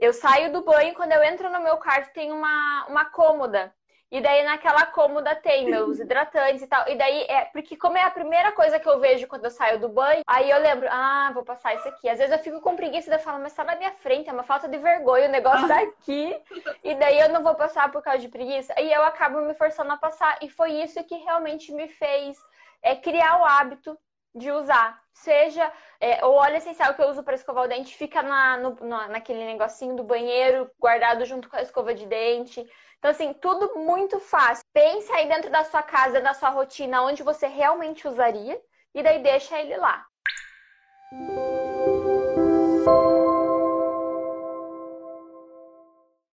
Eu saio do banho, quando eu entro no meu quarto tem uma, uma cômoda. E daí naquela cômoda tem meus hidratantes e tal. E daí é. Porque como é a primeira coisa que eu vejo quando eu saio do banho, aí eu lembro, ah, vou passar isso aqui. Às vezes eu fico com preguiça e eu falo, mas tá na minha frente, é uma falta de vergonha, o negócio tá aqui. E daí eu não vou passar por causa de preguiça. E eu acabo me forçando a passar. E foi isso que realmente me fez é, criar o hábito de usar. Seja é, o óleo essencial que eu uso para escovar o dente fica na, no, naquele negocinho do banheiro, guardado junto com a escova de dente. Então, assim, tudo muito fácil. Pense aí dentro da sua casa, da sua rotina, onde você realmente usaria, e daí deixa ele lá.